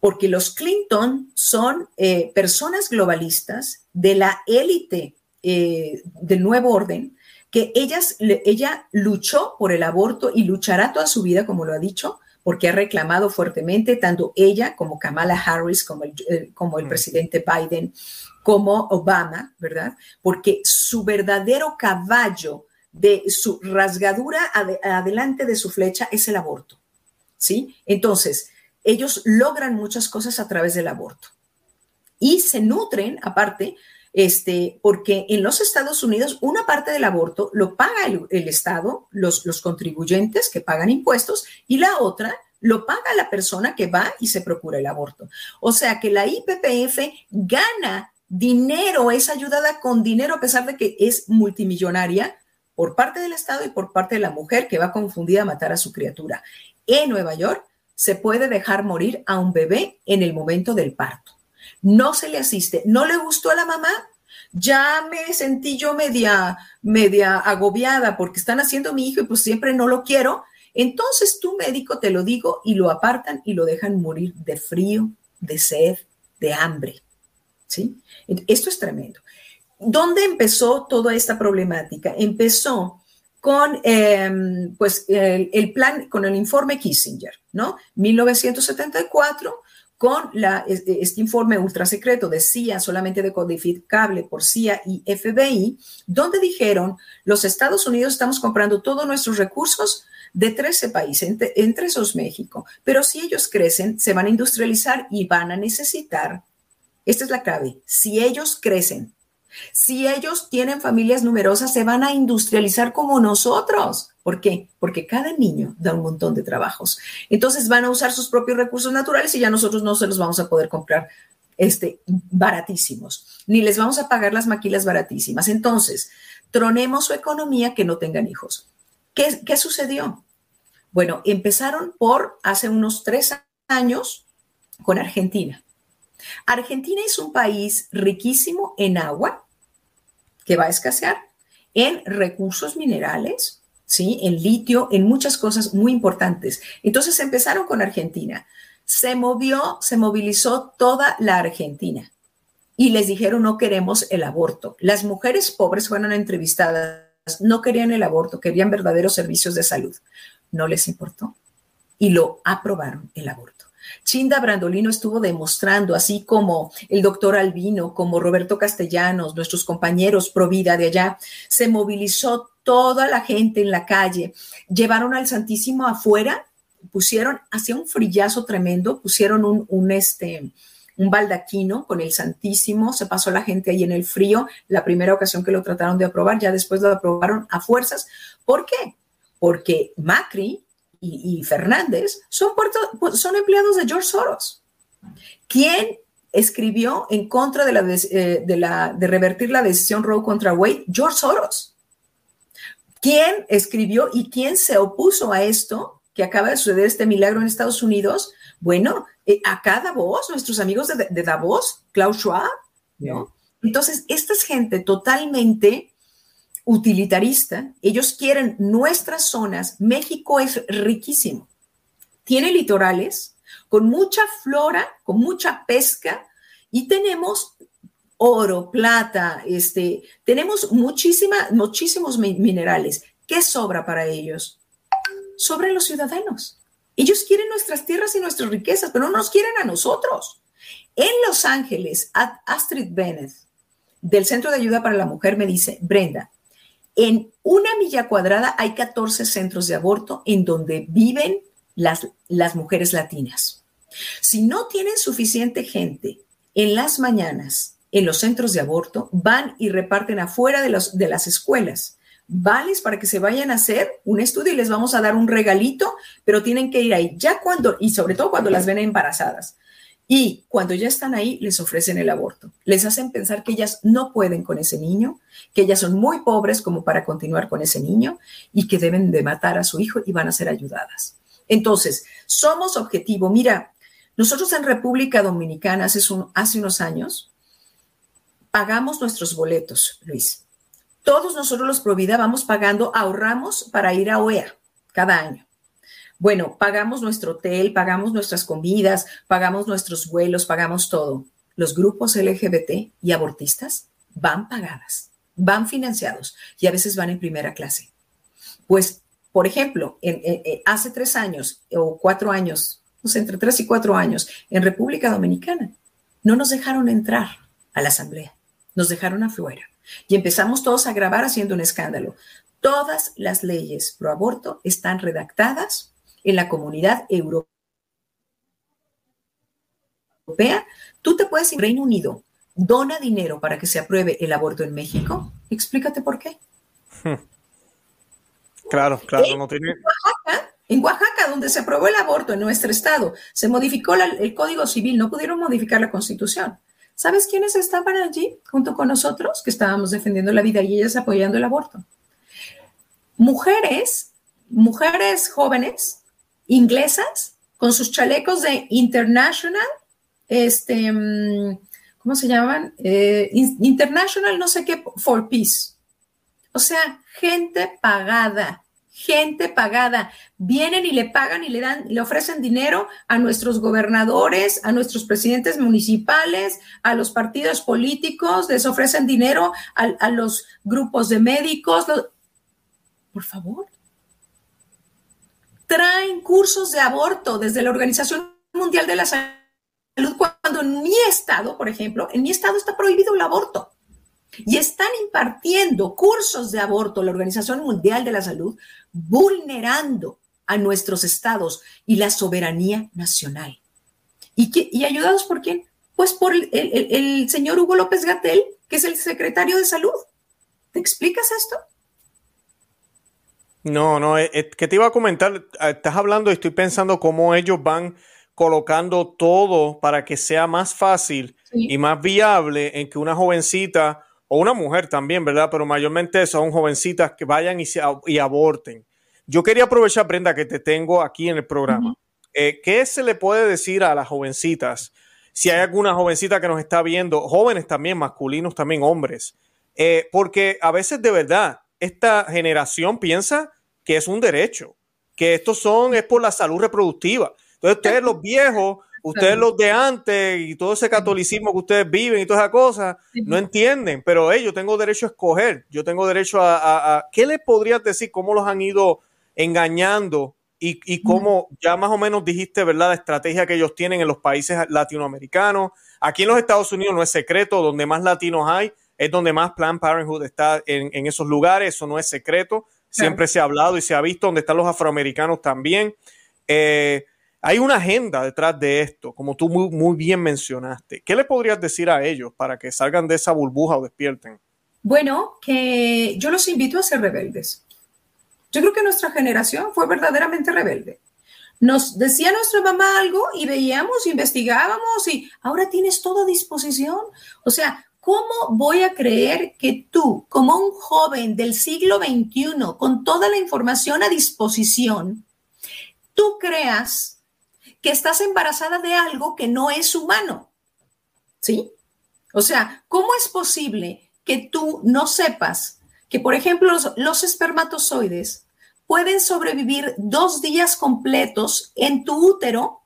porque los Clinton son eh, personas globalistas de la élite eh, del nuevo orden, que ellas, ella luchó por el aborto y luchará toda su vida, como lo ha dicho, porque ha reclamado fuertemente tanto ella como Kamala Harris, como el, eh, como el presidente Biden, como Obama, ¿verdad? Porque su verdadero caballo de su rasgadura adelante de su flecha es el aborto, ¿sí? Entonces, ellos logran muchas cosas a través del aborto y se nutren, aparte, este, porque en los Estados Unidos una parte del aborto lo paga el, Estado, los, los contribuyentes que pagan impuestos, y la otra lo paga la persona que va y se procura el aborto. O sea que la IPPF gana dinero, es ayudada con dinero a pesar de que es multimillonaria por parte del Estado y por parte de la mujer que va confundida a matar a su criatura. En Nueva York se puede dejar morir a un bebé en el momento del parto no se le asiste, no le gustó a la mamá, ya me sentí yo media, media agobiada porque están haciendo mi hijo y pues siempre no lo quiero. Entonces tu médico te lo digo y lo apartan y lo dejan morir de frío, de sed, de hambre. ¿Sí? Esto es tremendo. ¿Dónde empezó toda esta problemática? Empezó con em, pues el, el, plan, con el informe Kissinger, ¿no? 1974 con la, este, informe ultra secreto de CIA, solamente decodificable por CIA y FBI, donde dijeron, los Estados Unidos estamos comprando todos nuestros recursos de 13 países, entre, entre esos México, pero si ellos crecen, se van a industrializar y van a necesitar, esta es la clave, si ellos crecen, si ellos tienen familias numerosas, se van a industrializar como nosotros. ¿Por qué? Porque cada niño da un montón de trabajos. Entonces van a usar sus propios recursos naturales y ya nosotros no se los vamos a poder comprar este, baratísimos, ni les vamos a pagar las maquilas baratísimas. Entonces, tronemos su economía que no tengan hijos. ¿Qué, qué sucedió? Bueno, empezaron por hace unos tres años con Argentina. Argentina es un país riquísimo en agua, que va a escasear, en recursos minerales, ¿sí? En litio, en muchas cosas muy importantes. Entonces empezaron con Argentina. Se movió, se movilizó toda la Argentina y les dijeron no queremos el aborto. Las mujeres pobres fueron entrevistadas, no querían el aborto, querían verdaderos servicios de salud. No les importó y lo aprobaron el aborto. Chinda Brandolino estuvo demostrando, así como el doctor Albino, como Roberto Castellanos, nuestros compañeros pro vida de allá, se movilizó toda la gente en la calle, llevaron al Santísimo afuera, pusieron, hacía un frillazo tremendo, pusieron un, un este, un baldaquino con el Santísimo, se pasó la gente ahí en el frío, la primera ocasión que lo trataron de aprobar, ya después lo aprobaron a fuerzas. ¿Por qué? Porque Macri y, Fernández son, son empleados de George Soros. ¿Quién escribió en contra de, la, eh, de, la, de revertir la decisión Roe contra Wade? George Soros. ¿Quién escribió y quién se opuso a esto que acaba de suceder este milagro en Estados Unidos? Bueno, eh, acá Davos, nuestros amigos de, de Davos, Klaus Schwab, ¿no? Entonces, esta es gente totalmente utilitarista, ellos quieren nuestras zonas. México es riquísimo. Tiene litorales con mucha flora, con mucha pesca y tenemos oro, plata, este, tenemos muchísima, muchísimos minerales. ¿Qué sobra para ellos? Sobran los ciudadanos. Ellos quieren nuestras tierras y nuestras riquezas, pero no nos quieren a nosotros. En Los Ángeles, Astrid Bennett, del Centro de Ayuda para la Mujer, me dice, Brenda, en una milla cuadrada hay 14 centros de aborto en donde viven las, las mujeres latinas. Si no tienen suficiente gente en las mañanas en los centros de aborto, van y reparten afuera de, los, de las escuelas vales para que se vayan a hacer un estudio y les vamos a dar un regalito, pero tienen que ir ahí ya cuando, y sobre todo cuando las ven embarazadas. Y cuando ya están ahí, les ofrecen el aborto. Les hacen pensar que ellas no pueden con ese niño, que ellas son muy pobres como para continuar con ese niño y que deben de matar a su hijo y van a ser ayudadas. Entonces, somos objetivo. Mira, nosotros en República Dominicana hace, hace unos años pagamos nuestros boletos, Luis. Todos nosotros los Provida vamos pagando, ahorramos para ir a OEA cada año. Bueno, pagamos nuestro hotel, pagamos nuestras comidas, pagamos nuestros vuelos, pagamos todo. Los grupos LGBT y abortistas van pagadas, van financiados y a veces van en primera clase. Pues, por ejemplo, hace tres años o cuatro años, entre tres y cuatro años, en República Dominicana, no nos dejaron entrar a la asamblea, nos dejaron afuera y empezamos todos a grabar haciendo un escándalo. Todas las leyes pro aborto están redactadas en la comunidad europea, tú te puedes ir Reino Unido, dona dinero para que se apruebe el aborto en México. Explícate por qué. Claro, claro, no tiene. En Oaxaca, donde se aprobó el aborto en nuestro estado, se modificó el Código Civil, no pudieron modificar la Constitución. ¿Sabes quiénes estaban allí junto con nosotros? Que estábamos defendiendo la vida y ellas apoyando el aborto. Mujeres, mujeres jóvenes inglesas con sus chalecos de International, este, mm, ¿cómo se llaman? Eh, International, no sé qué, for Peace. O sea, gente pagada, gente pagada. Vienen y le pagan y le dan, le ofrecen dinero a nuestros gobernadores, a nuestros presidentes municipales, a los partidos políticos, les ofrecen dinero a, a los grupos de médicos. Por favor, traen cursos de aborto desde la Organización Mundial de la Salud, cuando en mi estado, por ejemplo, en mi estado está prohibido el aborto. Y están impartiendo cursos de aborto la Organización Mundial de la Salud, vulnerando a nuestros estados y la soberanía nacional. ¿Y, ayudados por quién? Pues por el, el señor Hugo López Gatel, que es el secretario de salud. ¿Te explicas esto? No, no, eh, eh, que te iba a comentar, ah, estás hablando y estoy pensando cómo ellos van colocando todo para que sea más fácil y más viable en que una jovencita o una mujer también, ¿verdad? Pero mayormente son jovencitas que vayan y, y aborten. Yo quería aprovechar, Brenda, que te tengo aquí en el programa. Eh, ¿Qué se le puede decir a las jovencitas? Si hay alguna jovencita que nos está viendo, jóvenes también, masculinos también, hombres. porque a veces de verdad esta generación piensa que es un derecho, que estos son, es por la salud reproductiva. Entonces ustedes los viejos, ustedes los de antes y todo ese catolicismo que ustedes viven y todas esas cosas, no entienden, pero hey, yo tengo derecho a escoger, yo tengo derecho a, ¿qué les podrías decir? ¿Cómo los han ido engañando y, y cómo ya más o menos dijiste, ¿verdad? La estrategia que ellos tienen en los países latinoamericanos. Aquí en los Estados Unidos no es secreto, donde más latinos hay, es donde más Planned Parenthood está en, esos lugares, eso no es secreto, siempre se ha hablado y se ha visto donde están los afroamericanos también. Eh, hay una agenda detrás de esto, como tú muy, bien mencionaste. ¿Qué le podrías decir a ellos para que salgan de esa burbuja o despierten? Bueno, que yo los invito a ser rebeldes. Yo creo que nuestra generación fue verdaderamente rebelde. Nos decía nuestra mamá algo y veíamos, investigábamos y ahora tienes todo a disposición. O sea, ¿cómo voy a creer que tú, como un joven del siglo XXI, con toda la información a disposición, tú creas que estás embarazada de algo que no es humano? ¿Sí? O sea, ¿cómo es posible que tú no sepas que, por ejemplo, los, espermatozoides pueden sobrevivir dos días completos en tu útero,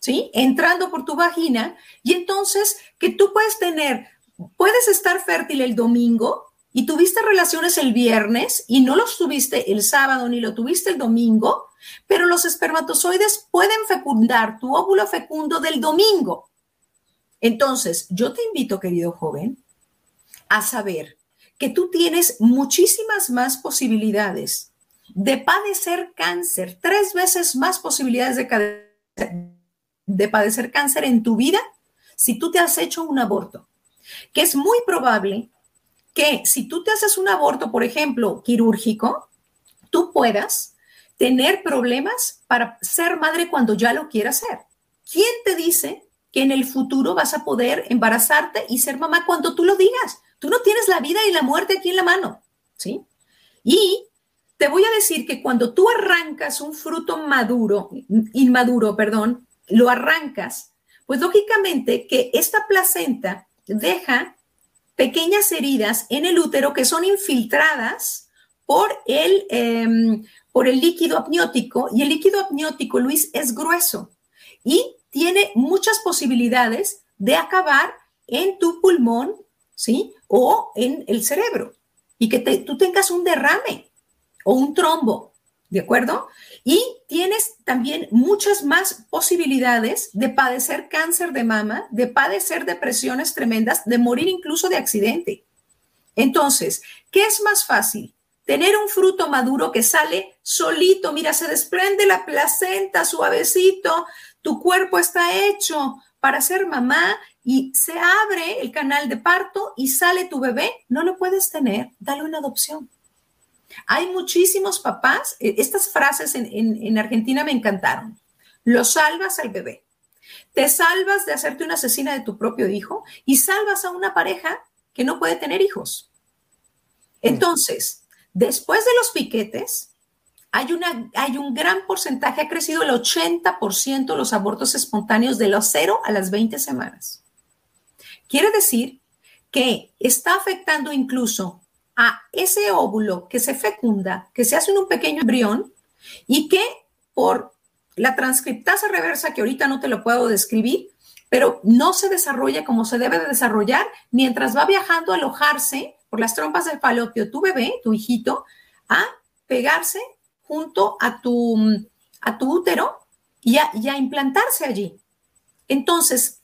¿sí? Entrando por tu vagina, y entonces que tú puedes tener, puedes estar fértil el domingo y tuviste relaciones el viernes y no los tuviste el sábado ni lo tuviste el domingo, pero los espermatozoides pueden fecundar tu óvulo fecundo del domingo. Entonces, yo te invito, querido joven, a saber que tú tienes muchísimas más posibilidades de padecer cáncer, tres veces más posibilidades de, de padecer cáncer en tu vida si tú te has hecho un aborto. Que es muy probable que si tú te haces un aborto, por ejemplo, quirúrgico, tú puedas tener problemas para ser madre cuando ya lo quieras ser. ¿Quién te dice que en el futuro vas a poder embarazarte y ser mamá cuando tú lo digas? Tú no tienes la vida y la muerte aquí en la mano, ¿sí? Y te voy a decir que cuando tú arrancas un fruto maduro, inmaduro, perdón, lo arrancas, pues lógicamente que esta placenta deja pequeñas heridas en el útero que son infiltradas por el, em, por el líquido amniótico y el líquido amniótico, Luis, es grueso y tiene muchas posibilidades de acabar en tu pulmón ¿sí? O en el cerebro y que tú tengas un derrame o un trombo, ¿de acuerdo? Y tienes también muchas más posibilidades de padecer cáncer de mama, de padecer depresiones tremendas, de morir incluso de accidente. Entonces, ¿qué es más fácil? Tener un fruto maduro que sale solito, mira, se desprende la placenta suavecito, tu cuerpo está hecho para ser mamá y se abre el canal de parto y sale tu bebé, no lo puedes tener, dale una adopción. Hay muchísimos papás, e, estas frases en, Argentina me encantaron. Lo salvas al bebé. Te salvas de hacerte una asesina de tu propio hijo y salvas a una pareja que no puede tener hijos. Entonces, después de los piquetes, hay, una, hay un gran porcentaje, ha crecido el 80% los abortos espontáneos de los 0 a las 20 semanas. Quiere decir que está afectando incluso a ese óvulo que se fecunda, que se hace en un pequeño embrión y que por la transcriptasa reversa, que ahorita no te lo puedo describir, pero no se desarrolla como se debe de desarrollar mientras va viajando a alojarse por las trompas del falopio tu bebé, tu hijito, a pegarse junto a tu, a tu útero y a, y a implantarse allí. Entonces,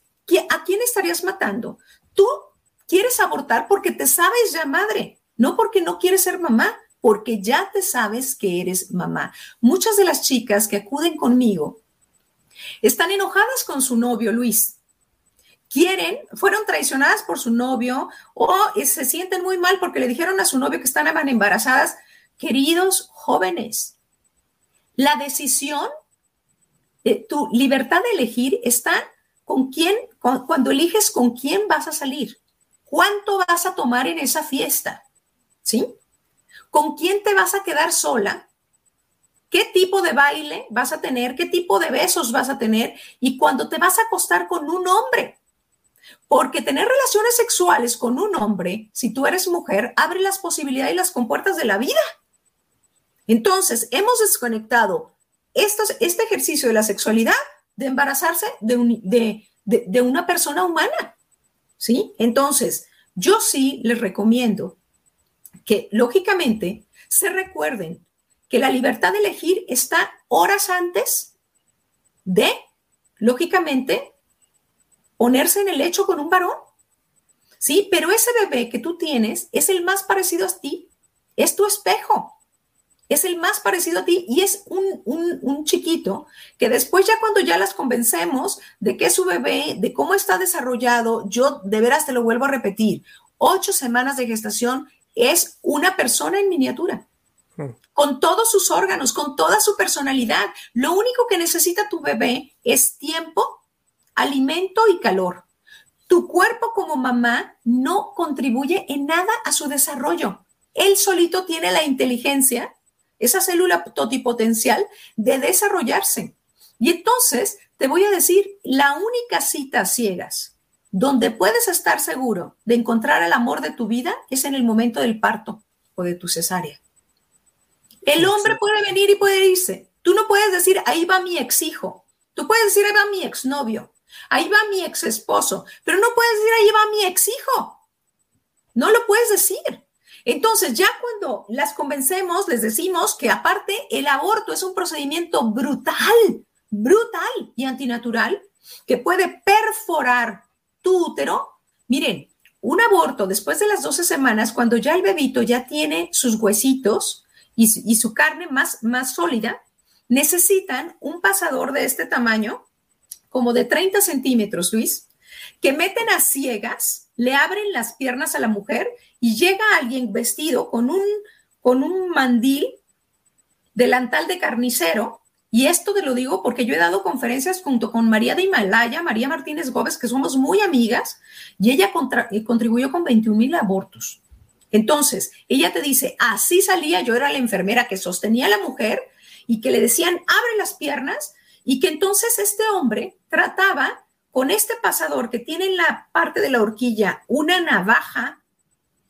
¿a quién estarías matando? Tú quieres abortar porque te sabes ya madre, no porque no quieres ser mamá, porque ya te sabes que eres mamá. Muchas de las chicas que acuden conmigo están enojadas con su novio Luis. Quieren, fueron traicionadas por su novio o se sienten muy mal porque le dijeron a su novio que estaban embarazadas. Queridos jóvenes, la decisión, de tu libertad de elegir está con quién, cuando eliges con quién vas a salir, cuánto vas a tomar en esa fiesta, ¿sí? ¿Con quién te vas a quedar sola? ¿Qué tipo de baile vas a tener? ¿Qué tipo de besos vas a tener? Y cuando te vas a acostar con un hombre. Porque tener relaciones sexuales con un hombre, si tú eres mujer, abre las posibilidades y las compuertas de la vida. Entonces, hemos desconectado este ejercicio de la sexualidad de embarazarse de, de, una persona humana. ¿Sí? Entonces, yo sí les recomiendo que lógicamente se recuerden que la libertad de elegir está horas antes de, lógicamente, ponerse en el lecho con un varón. Sí, pero ese bebé que tú tienes es el más parecido a ti, es tu espejo, es el más parecido a ti y es un, un, chiquito que después ya cuando ya las convencemos de que es su bebé, de cómo está desarrollado, yo de veras te lo vuelvo a repetir, ocho semanas de gestación es una persona en miniatura con todos sus órganos, con toda su personalidad. Lo único que necesita tu bebé es tiempo, alimento y calor. Tu cuerpo como mamá no contribuye en nada a su desarrollo. Él solito tiene la inteligencia, esa célula totipotencial de desarrollarse. Y entonces te voy a decir, la única cita ciegas donde puedes estar seguro de encontrar el amor de tu vida es en el momento del parto o de tu cesárea. El hombre puede venir y puede irse. Tú no puedes decir, ahí va mi ex hijo. Tú puedes decir, ahí va mi ex novio. Ahí va mi ex esposo. Pero no puedes decir, ahí va mi ex hijo. No lo puedes decir. Entonces, ya cuando las convencemos, les decimos que aparte el aborto es un procedimiento brutal, brutal y antinatural que puede perforar tu útero. Miren, un aborto después de las 12 semanas, cuando ya el bebito ya tiene sus huesitos, y, su carne más, más sólida, necesitan un pasador de este tamaño, como de 30 centímetros, Luis, que meten a ciegas, le abren las piernas a la mujer y llega alguien vestido con un, con un mandil, delantal de carnicero, y esto te lo digo porque yo he dado conferencias junto con María de Himalaya, María Martínez Gómez, que somos muy amigas, y ella eh, contribuyó con 21 mil abortos. Entonces, ella te dice, así salía, yo era la enfermera que sostenía a la mujer y que le decían, abre las piernas, y que entonces este hombre trataba con este pasador que tiene en la parte de la horquilla una navaja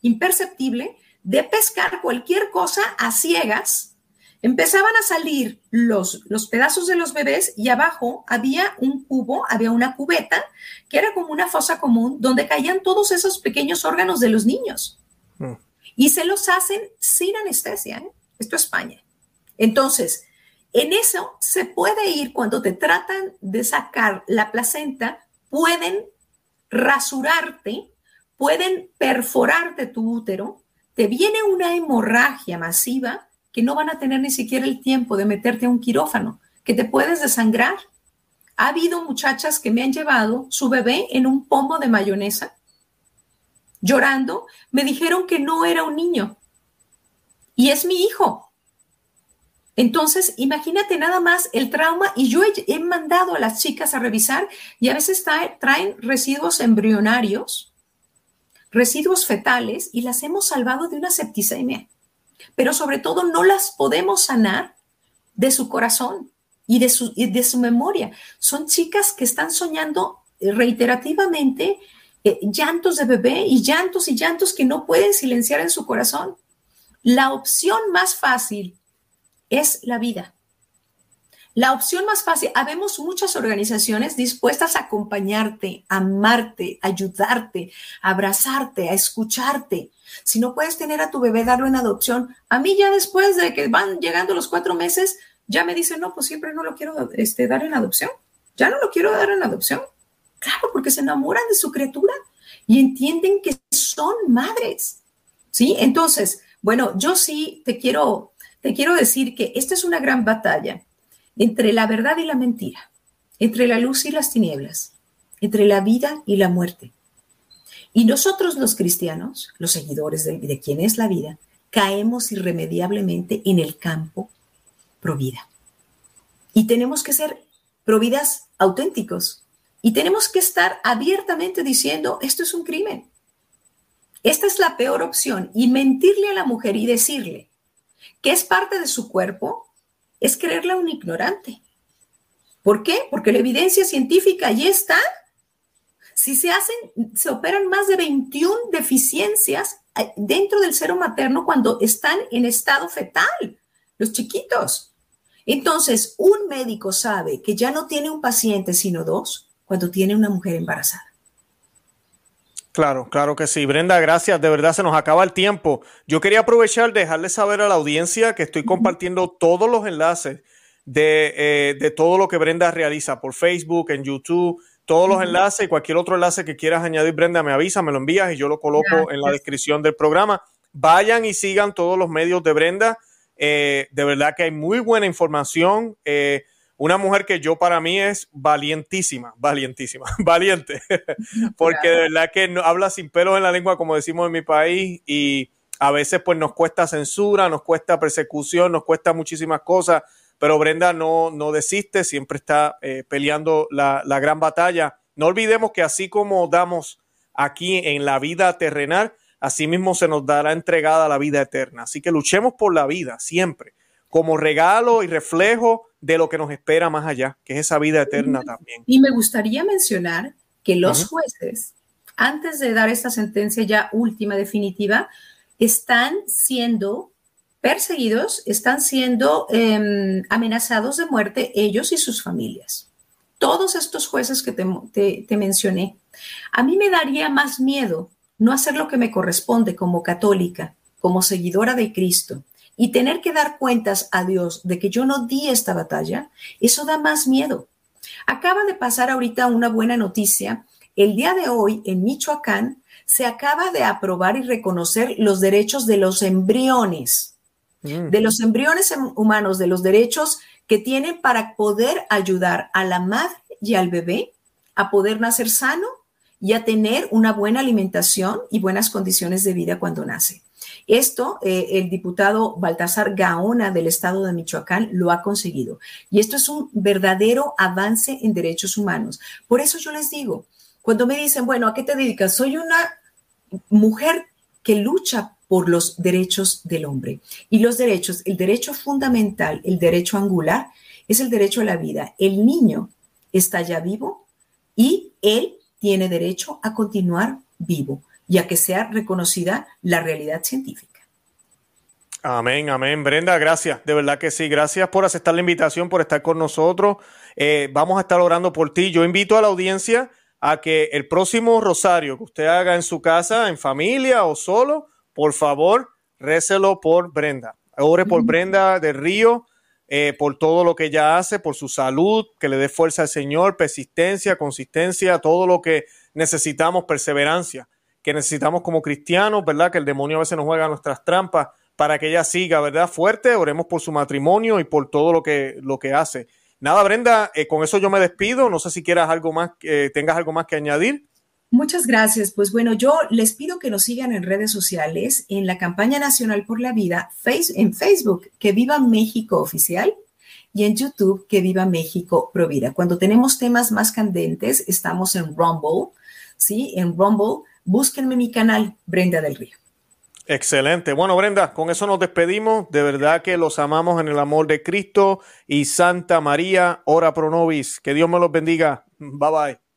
imperceptible de pescar cualquier cosa a ciegas. Empezaban a salir los, los pedazos de los bebés y abajo había un cubo, había una cubeta que era como una fosa común donde caían todos esos pequeños órganos de los niños. Y se los hacen sin anestesia. ¿eh? Esto es España. Entonces, en eso se puede ir cuando te tratan de sacar la placenta, pueden rasurarte, pueden perforarte tu útero, te viene una hemorragia masiva que no van a tener ni siquiera el tiempo de meterte a un quirófano, que te puedes desangrar. Ha habido muchachas que me han llevado su bebé en un pomo de mayonesa llorando, me dijeron que no era un niño y es mi hijo. Entonces, imagínate nada más el trauma y yo he, mandado a las chicas a revisar y a veces traen residuos embrionarios, residuos fetales y las hemos salvado de una septicemia. Pero sobre todo no las podemos sanar de su corazón y de su, de su memoria. Son chicas que están soñando reiterativamente eh, llantos de bebé y llantos y llantos que no pueden silenciar en su corazón. La opción más fácil es la vida. La opción más fácil, habemos muchas organizaciones dispuestas a acompañarte, amarte, ayudarte, abrazarte, a escucharte. Si no puedes tener a tu bebé, darlo en adopción. A mí ya después de que van llegando los cuatro meses, ya me dicen, no, pues siempre no lo quiero este, dar en adopción. Ya no lo quiero dar en adopción. Claro, porque se enamoran de su criatura y entienden que son madres. ¿Sí? Entonces, bueno, yo sí te quiero, te quiero decir que esta es una gran batalla entre la verdad y la mentira, entre la luz y las tinieblas, entre la vida y la muerte. Y nosotros los cristianos, los seguidores de, de quien es la vida, caemos irremediablemente en el campo provida. Y tenemos que ser providas auténticos, y tenemos que estar abiertamente diciendo, esto es un crimen. Esta es la peor opción. Y mentirle a la mujer y decirle que es parte de su cuerpo es creerla un ignorante. ¿Por qué? Porque la evidencia científica ahí está. Si se hacen, se operan más de 21 deficiencias eh, dentro del seno materno cuando están en estado fetal, los chiquitos. Entonces, un médico sabe que ya no tiene un paciente, sino dos, cuando tiene una mujer embarazada. Claro, claro que sí. Brenda, gracias. De verdad se nos acaba el tiempo. Yo quería aprovechar, dejarle saber a la audiencia que estoy compartiendo todos los enlaces de, eh, de todo lo que Brenda realiza por Facebook, en YouTube, todos los enlaces y cualquier otro enlace que quieras añadir, Brenda, me avisa, me lo envías y yo lo coloco en la descripción del programa. Vayan y sigan todos los medios de Brenda. Eh, de verdad que hay muy buena información. Eh, una mujer que yo para mí es valientísima, valientísima, valiente, porque de verdad que no, habla sin pelos en la lengua, como decimos en mi país, y a veces pues nos cuesta censura, nos cuesta persecución, nos cuesta muchísimas cosas, pero Brenda no, no desiste, siempre está eh, peleando la, la gran batalla. No olvidemos que así como damos aquí en la vida terrenal, así mismo se nos dará entregada la vida eterna. Así que luchemos por la vida siempre, como regalo y reflejo de lo que nos espera más allá, que es esa vida eterna también. Y me gustaría mencionar que los jueces, antes de dar esta sentencia ya última, definitiva, están siendo perseguidos, están siendo eh, amenazados de muerte ellos y sus familias. Todos estos jueces que te, te, te mencioné. A mí me daría más miedo no hacer lo que me corresponde como católica, como seguidora de Cristo, y tener que dar cuentas a Dios de que yo no di esta batalla, eso da más miedo. Acaba de pasar ahorita una buena noticia. El día de hoy en Michoacán se acaba de aprobar y reconocer los derechos de los embriones, mm. de los embriones humanos, de los derechos que tienen para poder ayudar a la madre y al bebé a poder nacer sano y a tener una buena alimentación y buenas condiciones de vida cuando nace. Esto, eh, el diputado Baltasar Gaona del estado de Michoacán lo ha conseguido. Y esto es un verdadero avance en derechos humanos. Por eso yo les digo, cuando me dicen, bueno, ¿a qué te dedicas? Soy una mujer que lucha por los derechos del hombre. Y los derechos, el derecho fundamental, el derecho angular, es el derecho a la vida. El niño está ya vivo y él tiene derecho a continuar vivo y a que sea reconocida la realidad científica. Amén, amén. Brenda, gracias, de verdad que sí. Gracias por aceptar la invitación, por estar con nosotros. Eh, vamos a estar orando por ti. Yo invito a la audiencia a que el próximo rosario que usted haga en su casa, en familia o solo, por favor, récelo por Brenda. Ore por Brenda del Río, eh, por todo lo que ella hace, por su salud, que le dé fuerza al Señor, persistencia, consistencia, todo lo que necesitamos, perseverancia que necesitamos como cristianos, ¿verdad? Que el demonio a veces nos juega nuestras trampas para que ella siga, ¿verdad? Fuerte, oremos por su matrimonio y por todo lo que, lo que hace. Nada, Brenda, eh, con eso yo me despido. No sé si quieras algo más, eh, tengas algo más que añadir. Muchas gracias. Pues bueno, yo les pido que nos sigan en redes sociales, en la campaña nacional por la vida, en Facebook, que viva México oficial, y en YouTube, que viva México Provida. Cuando tenemos temas más candentes, estamos en Rumble, ¿sí? En Rumble búsquenme mi canal, Brenda del Río. Excelente. Bueno, Brenda, con eso nos despedimos. De verdad que los amamos en el amor de Cristo y Santa María, ora pro nobis. Que Dios me los bendiga. Bye bye.